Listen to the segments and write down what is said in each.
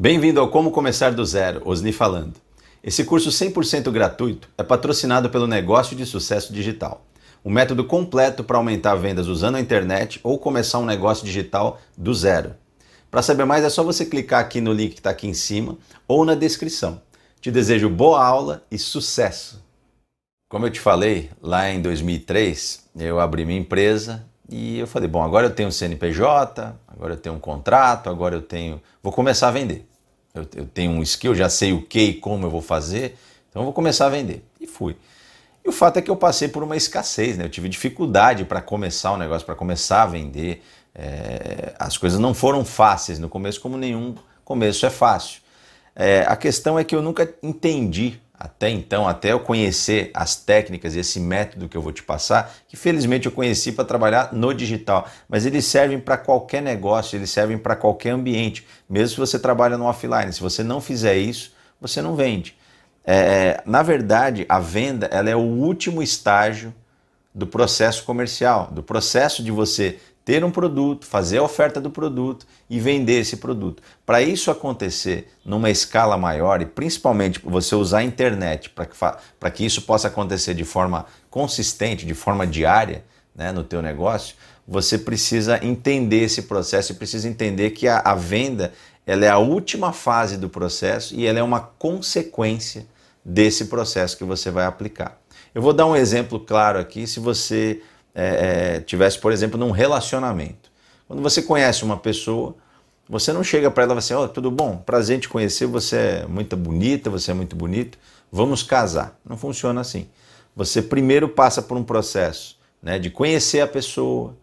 Bem-vindo ao Como Começar do Zero, Osni falando. Esse curso 100% gratuito é patrocinado pelo Negócio de Sucesso Digital, um método completo para aumentar vendas usando a internet ou começar um negócio digital do zero. Para saber mais é só você clicar aqui no link que está aqui em cima ou na descrição. Te desejo boa aula e sucesso! Como eu te falei, lá em 2003 eu abri minha empresa e eu falei, bom, agora eu tenho um CNPJ, agora eu tenho um contrato, agora eu tenho, vou começar a vender eu, eu tenho um skill, já sei o que e como eu vou fazer, então eu vou começar a vender. E fui. E o fato é que eu passei por uma escassez, né? Eu tive dificuldade para começar o negócio, para começar a vender. É, as coisas não foram fáceis no começo, como nenhum começo é fácil. É, a questão é que eu nunca entendi até então, até eu conhecer as técnicas e esse método que eu vou te passar, que felizmente eu conheci para trabalhar no digital, mas eles servem para qualquer negócio, eles servem para qualquer ambiente, mesmo se você trabalha no offline. Se você não fizer isso, você não vende. É, na verdade, a venda ela é o último estágio do processo comercial, do processo de você ter um produto, fazer a oferta do produto e vender esse produto. Para isso acontecer numa escala maior e principalmente você usar a internet para que, que isso possa acontecer de forma consistente, de forma diária né, no teu negócio, você precisa entender esse processo e precisa entender que a, a venda ela é a última fase do processo e ela é uma consequência desse processo que você vai aplicar. Eu vou dar um exemplo claro aqui. Se você é, é, tivesse, por exemplo, num relacionamento. Quando você conhece uma pessoa, você não chega para ela e assim: Ó, oh, tudo bom, prazer te conhecer, você é muito bonita, você é muito bonito, vamos casar. Não funciona assim. Você primeiro passa por um processo né, de conhecer a pessoa,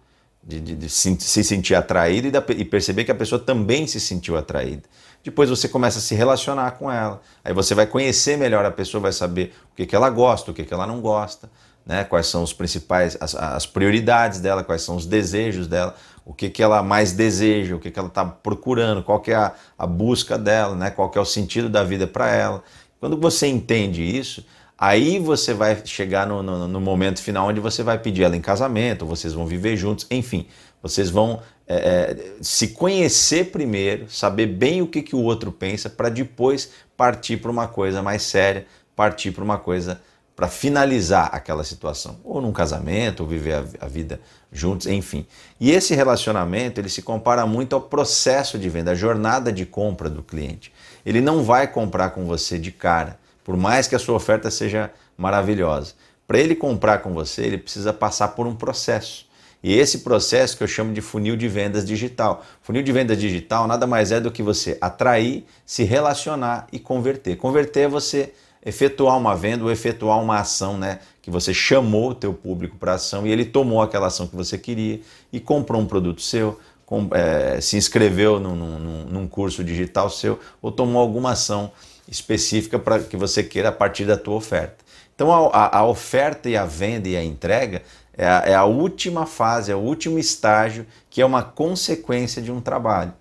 de, de, de se, se, sentir atraído e, da, e perceber que a pessoa também se sentiu atraída. Depois você começa a se relacionar com ela. Aí você vai conhecer melhor a pessoa, vai saber o que, que ela gosta, o que, que ela não gosta né? quais são os principais, as, as, prioridades dela, quais são os desejos dela, o que, que ela mais deseja, o que, que ela está procurando, qual que é a, a busca dela, né? qual que é o sentido da vida para ela. Quando você entende isso, aí você vai chegar no, no, no, momento final onde você vai pedir ela em casamento, vocês vão viver juntos, enfim, vocês vão é, é, se conhecer primeiro, saber bem o que, que o outro pensa, para depois partir para uma coisa mais séria, partir para uma coisa para finalizar aquela situação, ou num casamento, ou viver a, a, vida juntos, enfim. E esse relacionamento ele se compara muito ao processo de venda, a jornada de compra do cliente. Ele não vai comprar com você de cara, por mais que a sua oferta seja maravilhosa. Para ele comprar com você, ele precisa passar por um processo. E esse processo que eu chamo de funil de vendas digital. Funil de vendas digital nada mais é do que você atrair, se relacionar e converter. Converter é você efetuar uma venda ou efetuar uma ação, né? Que você chamou o teu público para ação e ele tomou aquela ação que você queria e comprou um produto seu, com, é, se inscreveu num, num, num, curso digital seu ou tomou alguma ação específica para que você queira a partir da tua oferta. Então a, a oferta e a venda e a entrega é a, é a última fase, é o último estágio que é uma consequência de um trabalho.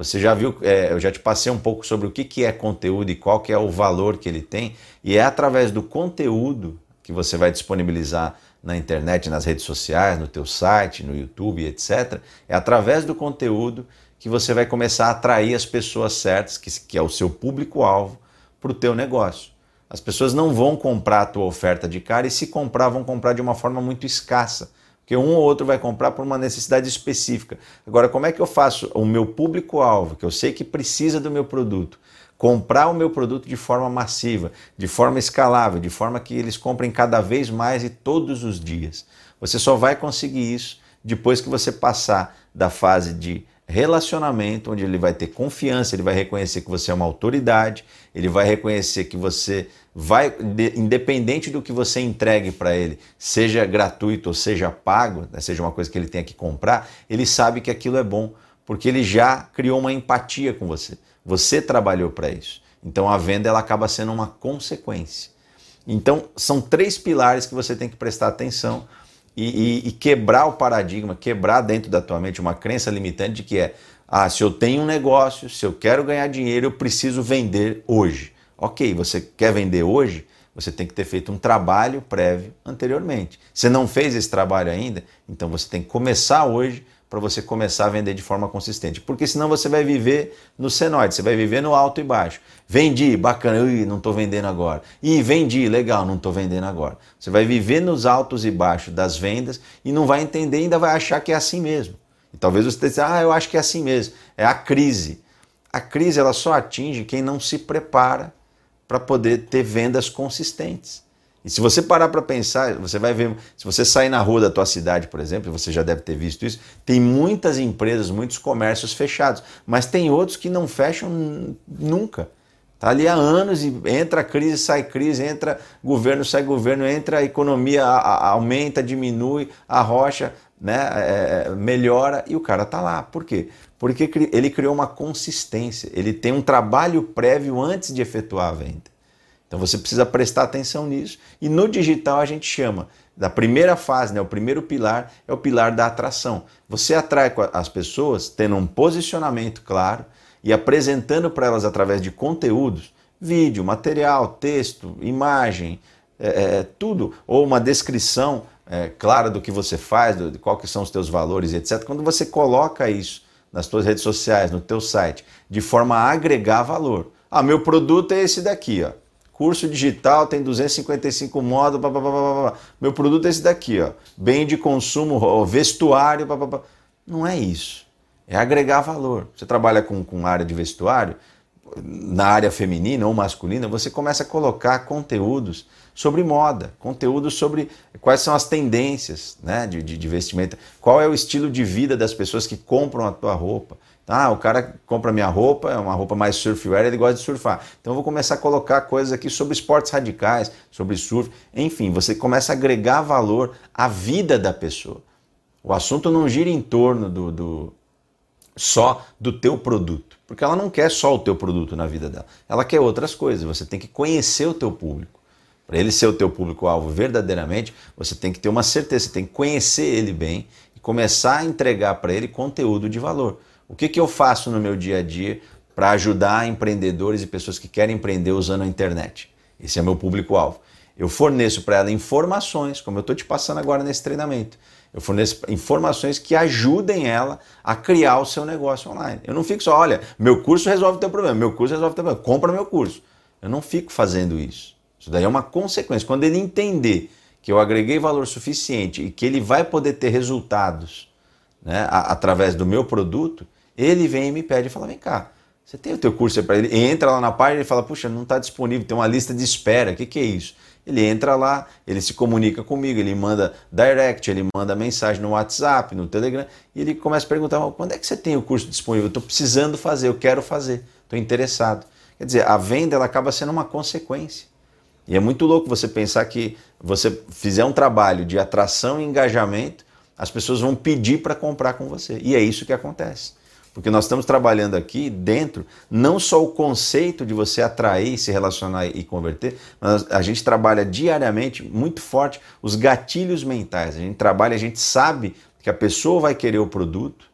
Você já viu, é, eu já te passei um pouco sobre o que, que é conteúdo e qual que é o valor que ele tem, e é através do conteúdo que você vai disponibilizar na internet, nas redes sociais, no teu site, no YouTube, etc. É através do conteúdo que você vai começar a atrair as pessoas certas, que, que é o seu público-alvo, para o teu negócio. As pessoas não vão comprar a tua oferta de cara e se comprar, vão comprar de uma forma muito escassa porque um ou outro vai comprar por uma necessidade específica. Agora, como é que eu faço o meu público-alvo, que eu sei que precisa do meu produto, comprar o meu produto de forma massiva, de forma escalável, de forma que eles comprem cada vez mais e todos os dias? Você só vai conseguir isso depois que você passar da fase de relacionamento, onde ele vai ter confiança, ele vai reconhecer que você é uma autoridade, ele vai reconhecer que você vai, independente do que você entregue para ele, seja gratuito ou seja pago, né, seja uma coisa que ele tenha que comprar, ele sabe que aquilo é bom, porque ele já criou uma empatia com você. Você trabalhou para isso. Então a venda ela acaba sendo uma consequência. Então são três pilares que você tem que prestar atenção e, e, e, quebrar o paradigma, quebrar dentro da tua mente uma crença limitante de que é, ah, se eu tenho um negócio, se eu quero ganhar dinheiro, eu preciso vender hoje. Ok, você quer vender hoje? Você tem que ter feito um trabalho prévio anteriormente. Você não fez esse trabalho ainda, então você tem que começar hoje para você começar a vender de forma consistente. Porque senão você vai viver no senoide, você vai viver no alto e baixo. Vendi, bacana, ui, não estou vendendo agora. E vendi, legal, não estou vendendo agora. Você vai viver nos altos e baixos das vendas e não vai entender, ainda vai achar que é assim mesmo. E talvez você diga, ah, eu acho que é assim mesmo. É a crise. A crise ela só atinge quem não se prepara para poder ter vendas consistentes. E se você parar para pensar, você vai ver, se você sair na rua da tua cidade, por exemplo, você já deve ter visto isso, tem muitas empresas, muitos comércios fechados, mas tem outros que não fecham nunca. Tá ali há anos e entra crise, sai crise, entra governo, sai governo, entra a economia, a, a, aumenta, diminui, a rocha né, é, melhora e o cara tá lá. Por quê? Porque ele criou uma consistência, ele tem um trabalho prévio antes de efetuar a venda. Então você precisa prestar atenção nisso. E no digital a gente chama da primeira fase, né, o primeiro pilar é o pilar da atração. Você atrai as pessoas tendo um posicionamento claro e apresentando para elas através de conteúdos, vídeo, material, texto, imagem, é, é, tudo, ou uma descrição é, clara do que você faz, do, de quais são os teus valores, etc. Quando você coloca isso nas tuas redes sociais, no teu site, de forma a agregar valor. Ah, meu produto é esse daqui, ó. Curso digital tem 255 módulos, blá, blá, blá, blá. meu produto é esse daqui, ó. bem de consumo, vestuário. Blá, blá, blá. Não é isso. É agregar valor. Você trabalha com, com área de vestuário, na área feminina ou masculina, você começa a colocar conteúdos sobre moda, conteúdos sobre quais são as tendências né, de, de, de vestimenta, qual é o estilo de vida das pessoas que compram a tua roupa. Ah, o cara compra minha roupa, é uma roupa mais surfwear, ele gosta de surfar. Então eu vou começar a colocar coisas aqui sobre esportes radicais, sobre surf, enfim, você começa a agregar valor à vida da pessoa. O assunto não gira em torno do, do só do teu produto, porque ela não quer só o teu produto na vida dela, ela quer outras coisas. Você tem que conhecer o teu público. Para ele ser o teu público-alvo verdadeiramente, você tem que ter uma certeza, você tem que conhecer ele bem e começar a entregar para ele conteúdo de valor. O que, que eu faço no meu dia a dia para ajudar empreendedores e pessoas que querem empreender usando a internet? Esse é meu público-alvo. Eu forneço para ela informações, como eu estou te passando agora nesse treinamento. Eu forneço informações que ajudem ela a criar o seu negócio online. Eu não fico só, olha, meu curso resolve o teu problema, meu curso resolve o teu problema, compra meu curso. Eu não fico fazendo isso. Isso daí é uma consequência. Quando ele entender que eu agreguei valor suficiente e que ele vai poder ter resultados né, através do meu produto, ele vem e me pede e fala: vem cá, você tem o teu curso para ele? Entra lá na página e fala: puxa, não está disponível, tem uma lista de espera, o que, que é isso? Ele entra lá, ele se comunica comigo, ele manda direct, ele manda mensagem no WhatsApp, no Telegram, e ele começa a perguntar: quando é que você tem o curso disponível? Estou precisando fazer, eu quero fazer, estou interessado. Quer dizer, a venda ela acaba sendo uma consequência. E é muito louco você pensar que você fizer um trabalho de atração e engajamento, as pessoas vão pedir para comprar com você. E é isso que acontece. Porque nós estamos trabalhando aqui dentro não só o conceito de você atrair, se relacionar e converter, mas a gente trabalha diariamente muito forte os gatilhos mentais. A gente trabalha, a gente sabe que a pessoa vai querer o produto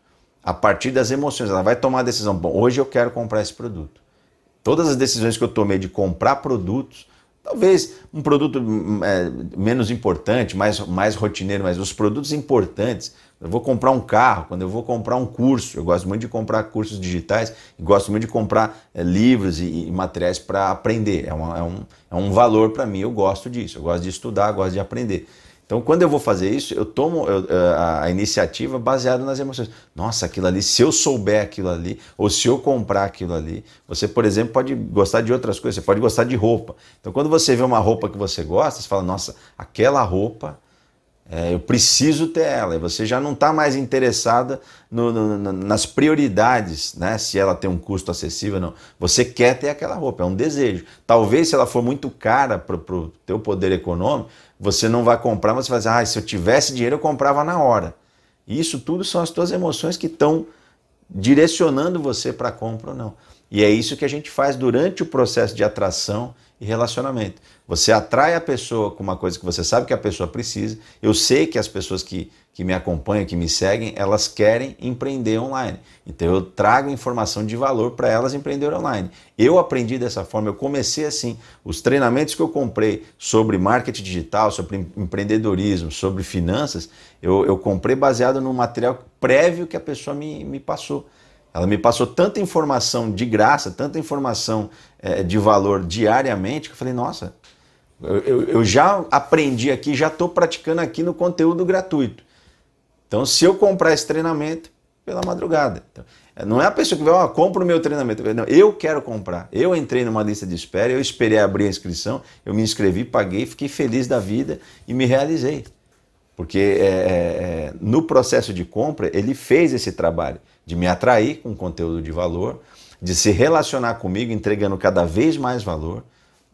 a partir das emoções. Ela vai tomar a decisão: bom, hoje eu quero comprar esse produto. Todas as decisões que eu tomei de comprar produtos Talvez um produto hum, é, menos importante, mais, mais rotineiro, mas os produtos importantes. Eu vou comprar um carro, quando eu vou comprar um curso, eu gosto muito de comprar cursos digitais gosto muito de comprar é, livros e, e materiais para aprender. É, uma, é, um, é um valor para mim, eu gosto disso, eu gosto de estudar, gosto de aprender. Então, quando eu vou fazer isso, eu tomo eu, a iniciativa baseada nas emoções. Nossa, aquilo ali, se eu souber aquilo ali, ou se eu comprar aquilo ali, você, por exemplo, pode gostar de outras coisas, você pode gostar de roupa. Então, quando você vê uma roupa que você gosta, você fala, nossa, aquela roupa, é, eu preciso ter ela. E você já não está mais interessada no, no, nas prioridades, né? Se ela tem um custo acessível ou não. Você quer ter aquela roupa, é um desejo. Talvez se ela for muito cara para o teu poder econômico, você não vai comprar, mas você vai dizer, ah, se eu tivesse dinheiro eu comprava na hora. Isso tudo são as tuas emoções que estão direcionando você para compra ou não. E é isso que a gente faz durante o processo de atração e relacionamento. Você atrai a pessoa com uma coisa que você sabe que a pessoa precisa. Eu sei que as pessoas que, que me acompanham, que me seguem, elas querem empreender online. Então eu trago informação de valor para elas empreender online. Eu aprendi dessa forma, eu comecei assim. Os treinamentos que eu comprei sobre marketing digital, sobre empreendedorismo, sobre finanças, eu, eu comprei baseado no material prévio que a pessoa me, me passou. Ela me passou tanta informação de graça, tanta informação é, de valor diariamente, que eu falei, nossa, eu, eu já aprendi aqui, já estou praticando aqui no conteúdo gratuito. Então, se eu comprar esse treinamento, pela madrugada. Então, não é a pessoa que vai, ó, compra o meu treinamento. Não, eu quero comprar. Eu entrei numa lista de espera, eu esperei abrir a inscrição, eu me inscrevi, paguei, fiquei feliz da vida e me realizei. Porque é, é, é no processo de compra, ele fez esse trabalho de me atrair com conteúdo de valor, de se relacionar comigo entregando cada vez mais valor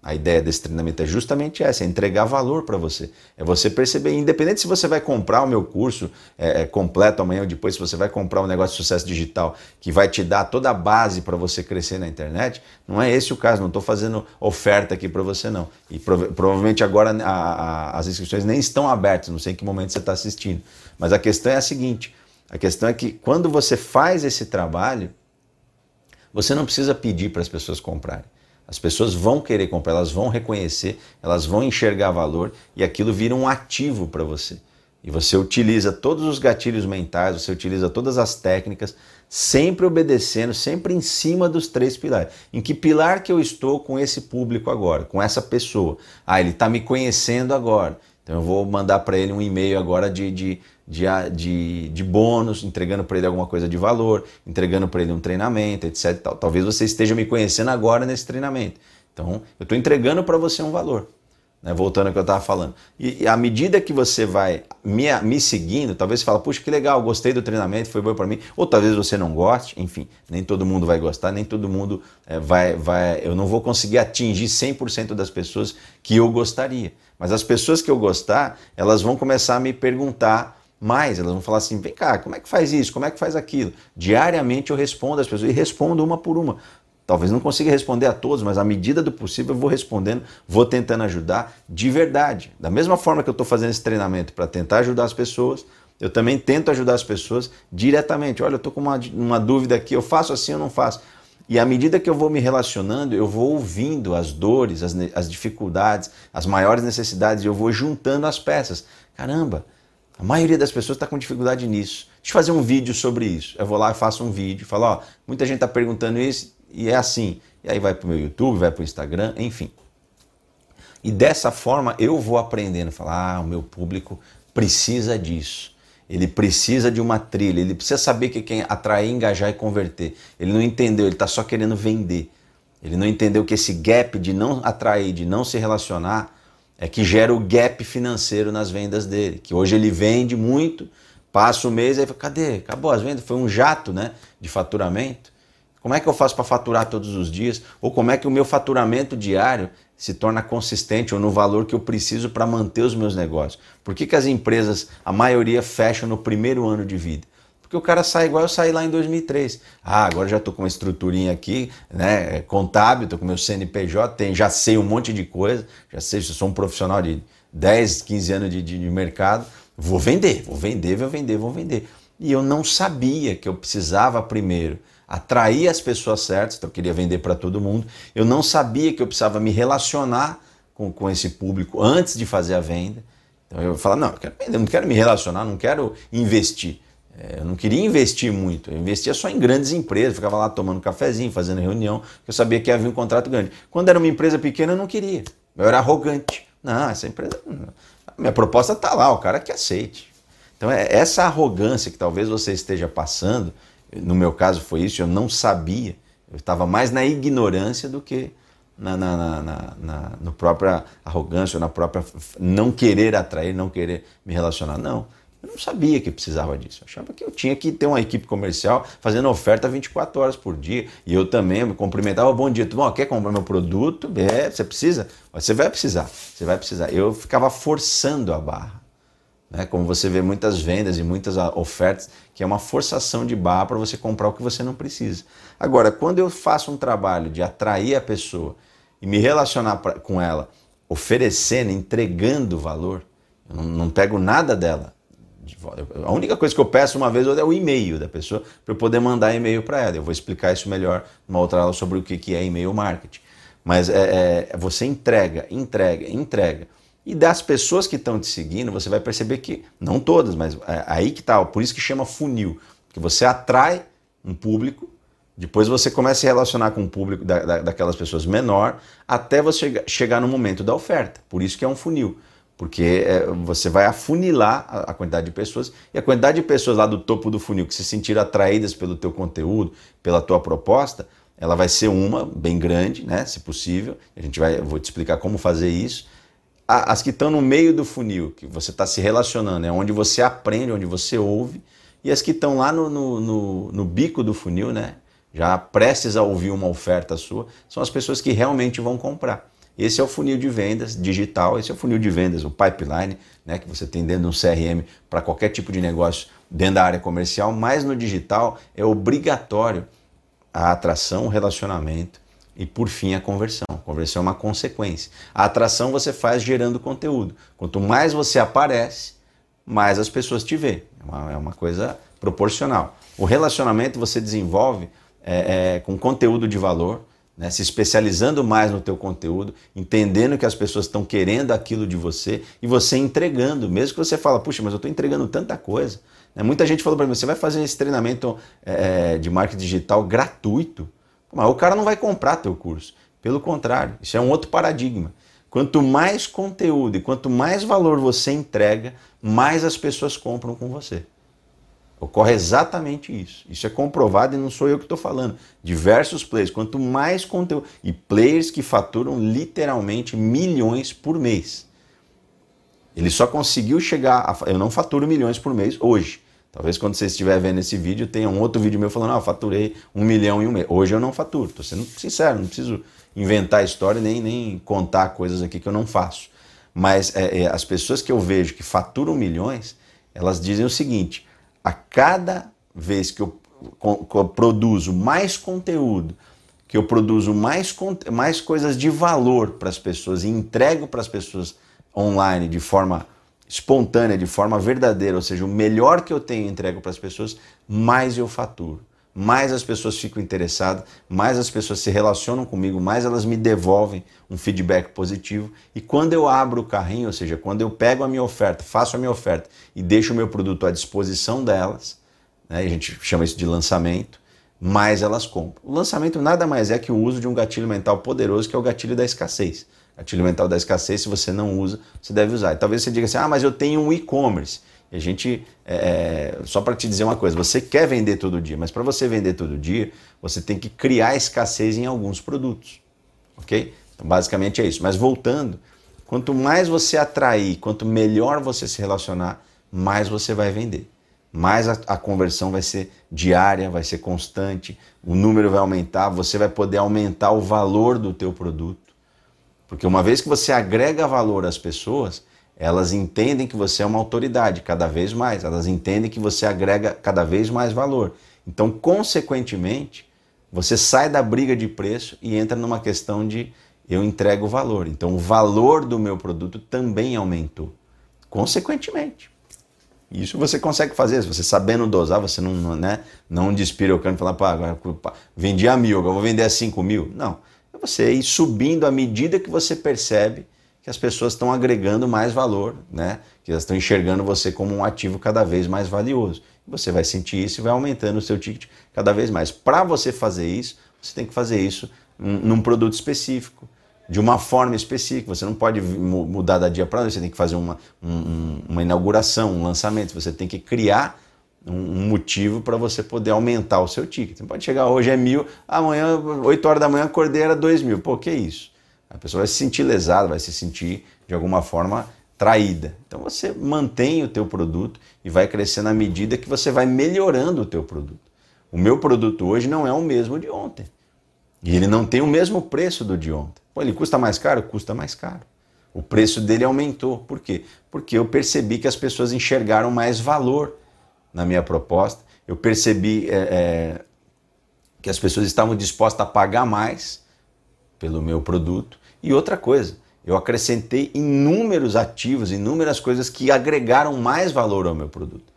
a ideia desse treinamento é justamente essa, é entregar valor para você. É você perceber, independente se você vai comprar o meu curso é, é, completo amanhã ou depois, se você vai comprar um negócio de sucesso digital que vai te dar toda a base para você crescer na internet, não é esse o caso, não estou fazendo oferta aqui para você não. E prov provavelmente agora a, a, as inscrições nem estão abertas, não sei em que momento você está assistindo. Mas a questão é a seguinte, a questão é que quando você faz esse trabalho, você não precisa pedir para as pessoas comprarem. As pessoas vão querer comprar, elas vão reconhecer, elas vão enxergar valor e aquilo vira um ativo para você. E você utiliza todos os gatilhos mentais, você utiliza todas as técnicas, sempre obedecendo, sempre em cima dos três pilares. Em que pilar que eu estou com esse público agora, com essa pessoa? Ah, ele está me conhecendo agora. Então eu vou mandar para ele um e-mail agora de, de, de, de, de bônus, entregando para ele alguma coisa de valor, entregando para ele um treinamento, etc. Tal. Talvez você esteja me conhecendo agora nesse treinamento. Então eu estou entregando para você um valor. Né? Voltando ao que eu estava falando. E, e, à medida que você vai me, me seguindo, talvez você fale, puxa, que legal, gostei do treinamento, foi bom para mim. Ou talvez você não goste, enfim, nem todo mundo vai gostar, nem todo mundo é, vai, vai. Eu não vou conseguir atingir 100% das pessoas que eu gostaria. Mas as pessoas que eu gostar, elas vão começar a me perguntar mais, elas vão falar assim: vem cá, como é que faz isso? Como é que faz aquilo? Diariamente eu respondo às pessoas e respondo uma por uma. Talvez não consiga responder a todos, mas à medida do possível eu vou respondendo, vou tentando ajudar de verdade. Da mesma forma que eu estou fazendo esse treinamento para tentar ajudar as pessoas, eu também tento ajudar as pessoas diretamente. Olha, eu estou com uma, uma dúvida aqui, eu faço assim ou não faço? E à medida que eu vou me relacionando, eu vou ouvindo as dores, as, as dificuldades, as maiores necessidades, e eu vou juntando as peças. Caramba, a maioria das pessoas está com dificuldade nisso. Deixa eu fazer um vídeo sobre isso. Eu vou lá e faço um vídeo, falo, ó, muita gente está perguntando isso e é assim. E aí vai para o meu YouTube, vai para o Instagram, enfim. E dessa forma eu vou aprendendo, falar, ah, o meu público precisa disso. Ele precisa de uma trilha, ele precisa saber que quem atrair, engajar e converter. Ele não entendeu, ele está só querendo vender. Ele não entendeu que esse gap de não atrair, de não se relacionar, é que gera o gap financeiro nas vendas dele. Que hoje ele vende muito, passa o mês e fala, cadê? Acabou as vendas? Foi um jato né, de faturamento. Como é que eu faço para faturar todos os dias? Ou como é que o meu faturamento diário se torna consistente ou no valor que eu preciso para manter os meus negócios? Por que, que as empresas, a maioria, fecham no primeiro ano de vida? Porque o cara sai igual eu saí lá em 2003. Ah, agora já estou com uma estruturinha aqui, né, contábil, estou com meu CNPJ, tem, já sei um monte de coisa, já sei, se sou um profissional de 10, 15 anos de, de, de mercado, vou vender, vou vender, vou vender, vou vender. E eu não sabia que eu precisava primeiro atrair as pessoas certas, então eu queria vender para todo mundo. Eu não sabia que eu precisava me relacionar com, com esse público antes de fazer a venda. Então eu falava, não, eu quero não quero me relacionar, não quero investir. É, eu não queria investir muito, eu investia só em grandes empresas, ficava lá tomando cafezinho, fazendo reunião, porque eu sabia que havia um contrato grande. Quando era uma empresa pequena, eu não queria. Eu era arrogante. Não, essa empresa. Minha proposta está lá, o cara que aceite. Então, é essa arrogância que talvez você esteja passando, no meu caso foi isso, eu não sabia. Eu estava mais na ignorância do que na, na, na, na, na no própria arrogância, na própria não querer atrair, não querer me relacionar. Não, eu não sabia que precisava disso. Eu achava que eu tinha que ter uma equipe comercial fazendo oferta 24 horas por dia. E eu também me cumprimentava, bom dia, tudo bom? Quer comprar meu produto? É, você precisa? Você vai precisar, você vai precisar. Eu ficava forçando a barra. Né? Como você vê muitas vendas e muitas ah, ofertas, que é uma forçação de barra para você comprar o que você não precisa. Agora, quando eu faço um trabalho de atrair a pessoa e me relacionar pra, com ela, oferecendo, entregando valor, eu não, não pego nada dela. A única coisa que eu peço uma vez é o e-mail da pessoa para eu poder mandar e-mail para ela. Eu vou explicar isso melhor numa outra aula sobre o que é e-mail marketing. Mas é, é, você entrega, entrega, entrega. E das pessoas que estão te seguindo, você vai perceber que, não todas, mas é, aí que tá, por isso que chama funil. Que você atrai um público, depois você começa a se relacionar com o público da, da, daquelas pessoas menor, até você chegar no momento da oferta. Por isso que é um funil. Porque é, você vai afunilar a, a, quantidade de pessoas e a quantidade de pessoas lá do topo do funil que se sentiram atraídas pelo teu conteúdo, pela tua proposta, ela vai ser uma bem grande, né, se possível. A gente vai, eu vou te explicar como fazer isso as que estão no meio do funil, que você está se relacionando, é onde você aprende, onde você ouve, e as que estão lá no, no, no, no, bico do funil, né? Já prestes a ouvir uma oferta sua, são as pessoas que realmente vão comprar. Esse é o funil de vendas digital, esse é o funil de vendas, o pipeline, né, que você tem dentro de um CRM para qualquer tipo de negócio dentro da área comercial, mas no digital é obrigatório a atração, o relacionamento e por fim a conversão. A conversão é uma consequência. A atração você faz gerando conteúdo. Quanto mais você aparece, mais as pessoas te vê. É uma, é uma coisa proporcional. O relacionamento você desenvolve é, é, com conteúdo de valor, né? se especializando mais no teu conteúdo, entendendo que as pessoas estão querendo aquilo de você e você entregando, mesmo que você fala, puxa, mas eu estou entregando tanta coisa. Né? Muita gente falou para mim, você vai fazer esse treinamento é, de marketing digital gratuito? Mas o cara não vai comprar teu curso. Pelo contrário, isso é um outro paradigma. Quanto mais conteúdo e quanto mais valor você entrega, mais as pessoas compram com você. Ocorre exatamente isso. Isso é comprovado e não sou eu que estou falando. Diversos players, quanto mais conteúdo. E players que faturam literalmente milhões por mês. Ele só conseguiu chegar. A, eu não faturo milhões por mês hoje. Talvez quando você estiver vendo esse vídeo tenha um outro vídeo meu falando, ah, faturei um milhão em um mês. Hoje eu não faturo, estou sendo sincero, não preciso inventar história nem, nem contar coisas aqui que eu não faço. Mas é, é, as pessoas que eu vejo que faturam milhões, elas dizem o seguinte: a cada vez que eu, que eu produzo mais conteúdo, que eu produzo mais, mais coisas de valor para as pessoas e entrego para as pessoas online de forma espontânea, de forma verdadeira, ou seja, o melhor que eu tenho entrego para as pessoas, mais eu faturo. Mais as pessoas ficam interessadas, mais as pessoas se relacionam comigo, mais elas me devolvem um feedback positivo. E quando eu abro o carrinho, ou seja, quando eu pego a minha oferta, faço a minha oferta e deixo o meu produto à disposição delas, né, a gente chama isso de lançamento, mais elas compram. O lançamento nada mais é que o uso de um gatilho mental poderoso, que é o gatilho da escassez gatilho mental da escassez, se você não usa, você deve usar. E talvez você diga assim, ah, mas eu tenho um e-commerce. E a gente, é, é só para te dizer uma coisa, você quer vender todo dia, mas para você vender todo dia, você tem que criar escassez em alguns produtos, ok? Então, basicamente é isso. Mas voltando, quanto mais você atrair, quanto melhor você se relacionar, mais você vai vender. Mais a, a conversão vai ser diária, vai ser constante, o número vai aumentar, você vai poder aumentar o valor do teu produto porque uma vez que você agrega valor às pessoas, elas entendem que você é uma autoridade cada vez mais, elas entendem que você agrega cada vez mais valor. Então, consequentemente, você sai da briga de preço e entra numa questão de eu entrego valor. Então, o valor do meu produto também aumentou, consequentemente. Isso você consegue fazer, você sabendo dosar, você não, né, não despirocando e falar, pá, agora vendi a mil, agora vou vender a cinco mil. Não você ir subindo à medida que você percebe que as pessoas estão agregando mais valor, né? que elas estão enxergando você como um ativo cada vez mais valioso. Você vai sentir isso e vai aumentando o seu ticket cada vez mais. Para você fazer isso, você tem que fazer isso num produto específico, de uma forma específica. Você não pode mudar da dia para noite, você tem que fazer uma, um, uma inauguração, um lançamento. Você tem que criar um motivo para você poder aumentar o seu ticket. Você pode chegar hoje é mil, amanhã, 8 horas da manhã, acordei era dois mil. Pô, que isso? A pessoa vai se sentir lesada, vai se sentir de alguma forma traída. Então você mantém o teu produto e vai crescendo à medida que você vai melhorando o teu produto. O meu produto hoje não é o mesmo de ontem. E ele não tem o mesmo preço do de ontem. Pô, ele custa mais caro? Custa mais caro. O preço dele aumentou. Por quê? Porque eu percebi que as pessoas enxergaram mais valor na minha proposta. Eu percebi é, é, que as pessoas estavam dispostas a pagar mais pelo meu produto. E outra coisa, eu acrescentei inúmeros ativos, inúmeras coisas que agregaram mais valor ao meu produto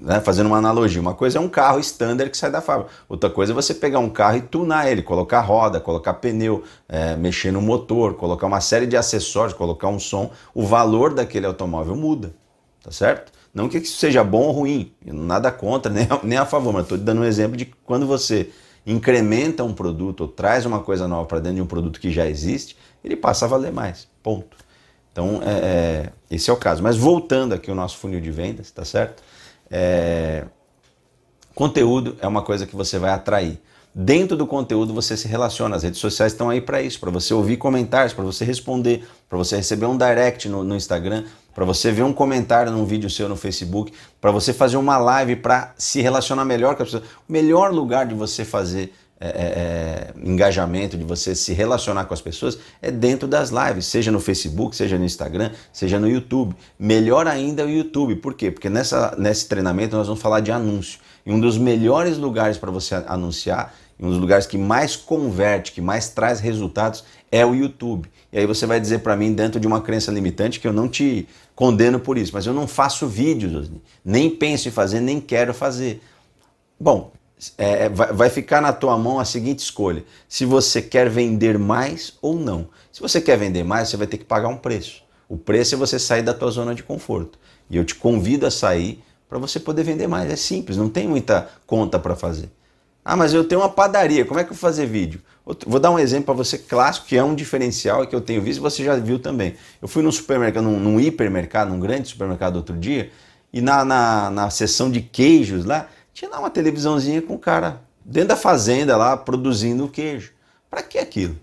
né, fazendo uma analogia, uma coisa é um carro standard que sai da fábrica, outra coisa é você pegar um carro e tunar ele, colocar roda, colocar pneu, é, mexer no motor, colocar uma série de acessórios, colocar um som, o valor daquele automóvel muda, tá certo? Não que isso seja bom ou ruim, nada contra, nem a, nem a favor, mas estou dando um exemplo de quando você incrementa um produto ou traz uma coisa nova para dentro de um produto que já existe, ele passa a valer mais, ponto. Então, é, é, esse é o caso. Mas voltando aqui ao nosso funil de vendas, tá certo? É... Conteúdo é uma coisa que você vai atrair. Dentro do conteúdo você se relaciona. As redes sociais estão aí para isso, para você ouvir comentários, para você responder, para você receber um direct no, no Instagram, para você ver um comentário num vídeo seu no Facebook, para você fazer uma live para se relacionar melhor com as pessoas. O melhor lugar de você fazer é, é, é, engajamento, de você se relacionar com as pessoas, é dentro das lives, seja no Facebook, seja no Instagram, seja no YouTube. Melhor ainda o YouTube. Por quê? Porque nessa, nesse treinamento nós vamos falar de anúncio. E um dos melhores lugares para você anunciar, um dos lugares que mais converte, que mais traz resultados, é o YouTube. E aí você vai dizer para mim, dentro de uma crença limitante, que eu não te condeno por isso, mas eu não faço vídeos, nem penso em fazer, nem quero fazer. Bom, é, é vai ficar na tua mão a seguinte escolha: se você quer vender mais ou não. Se você quer vender mais, você vai ter que pagar um preço. O preço é você sair da tua zona de conforto. E eu te convido a sair para você poder vender mais. É simples, não tem muita conta para fazer. Ah, mas eu tenho uma padaria, como é que eu vou fazer vídeo? Vou dar um exemplo para você clássico, que é um diferencial que eu tenho visto e você já viu também. Eu fui num supermercado, num, num hipermercado, num grande supermercado outro dia, e na, na, na de queijos lá, tinha lá uma televisãozinha com o cara dentro da fazenda lá produzindo o queijo. Para que aquilo?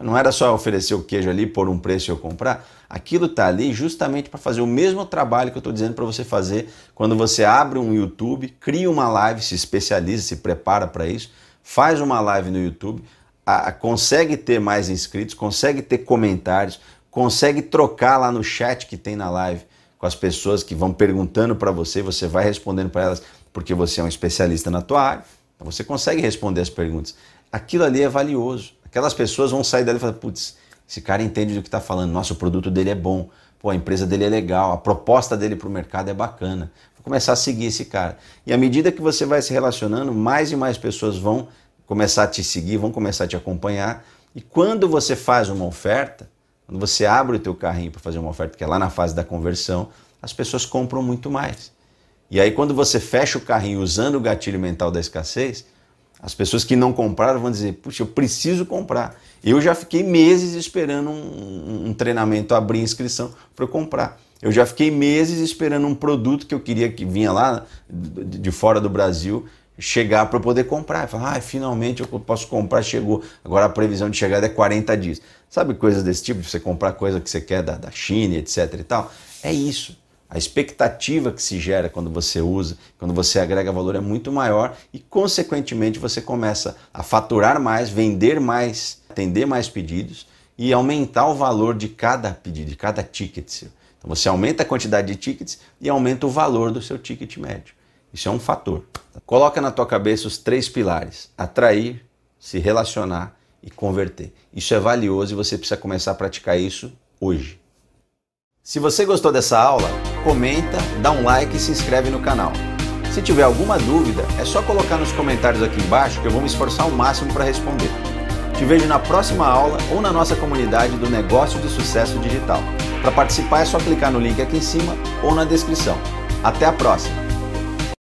Não era só oferecer o queijo ali por um preço e eu comprar. Aquilo está ali justamente para fazer o mesmo trabalho que eu estou dizendo para você fazer quando você abre um YouTube, cria uma live, se especializa, se prepara para isso, faz uma live no YouTube, a, a, consegue ter mais inscritos, consegue ter comentários, consegue trocar lá no chat que tem na live com as pessoas que vão perguntando para você, você vai respondendo para elas porque você é um especialista na tua área, então você consegue responder as perguntas. Aquilo ali é valioso. Aquelas pessoas vão sair dali e falar, putz, esse cara entende do que está falando, nosso produto dele é bom, pô, a empresa dele é legal, a proposta dele para o mercado é bacana. Vou começar a seguir esse cara. E à medida que você vai se relacionando, mais e mais pessoas vão começar a te seguir, vão começar a te acompanhar. E quando você faz uma oferta, quando você abre o teu carrinho para fazer uma oferta, que é lá na fase da conversão, as pessoas compram muito mais. E aí, quando você fecha o carrinho usando o gatilho mental da escassez, as pessoas que não compraram vão dizer: Puxa, eu preciso comprar. Eu já fiquei meses esperando um, um treinamento abrir inscrição para eu comprar. Eu já fiquei meses esperando um produto que eu queria que vinha lá de fora do Brasil chegar para eu poder comprar. Falar, ah, finalmente eu posso comprar, chegou. Agora a previsão de chegada é 40 dias. Sabe coisas desse tipo, de você comprar coisa que você quer da, da China, etc e tal? É isso. A expectativa que se gera quando você usa, quando você agrega valor é muito maior e, consequentemente, você começa a faturar mais, vender mais, atender mais pedidos e aumentar o valor de cada pedido, de cada ticket seu. Então você aumenta a quantidade de tickets e aumenta o valor do seu ticket médio. Isso é um fator. Coloca na tua cabeça os três pilares: atrair, se relacionar e converter. Isso é valioso e você precisa começar a praticar isso hoje. Se você gostou dessa aula, comenta, dá um like e se inscreve no canal. Se tiver alguma dúvida, é só colocar nos comentários aqui embaixo que eu vou me esforçar ao máximo para responder. Te vejo na próxima aula ou na nossa comunidade do Negócio de Sucesso Digital. Para participar é só clicar no link aqui em cima ou na descrição. Até a próxima!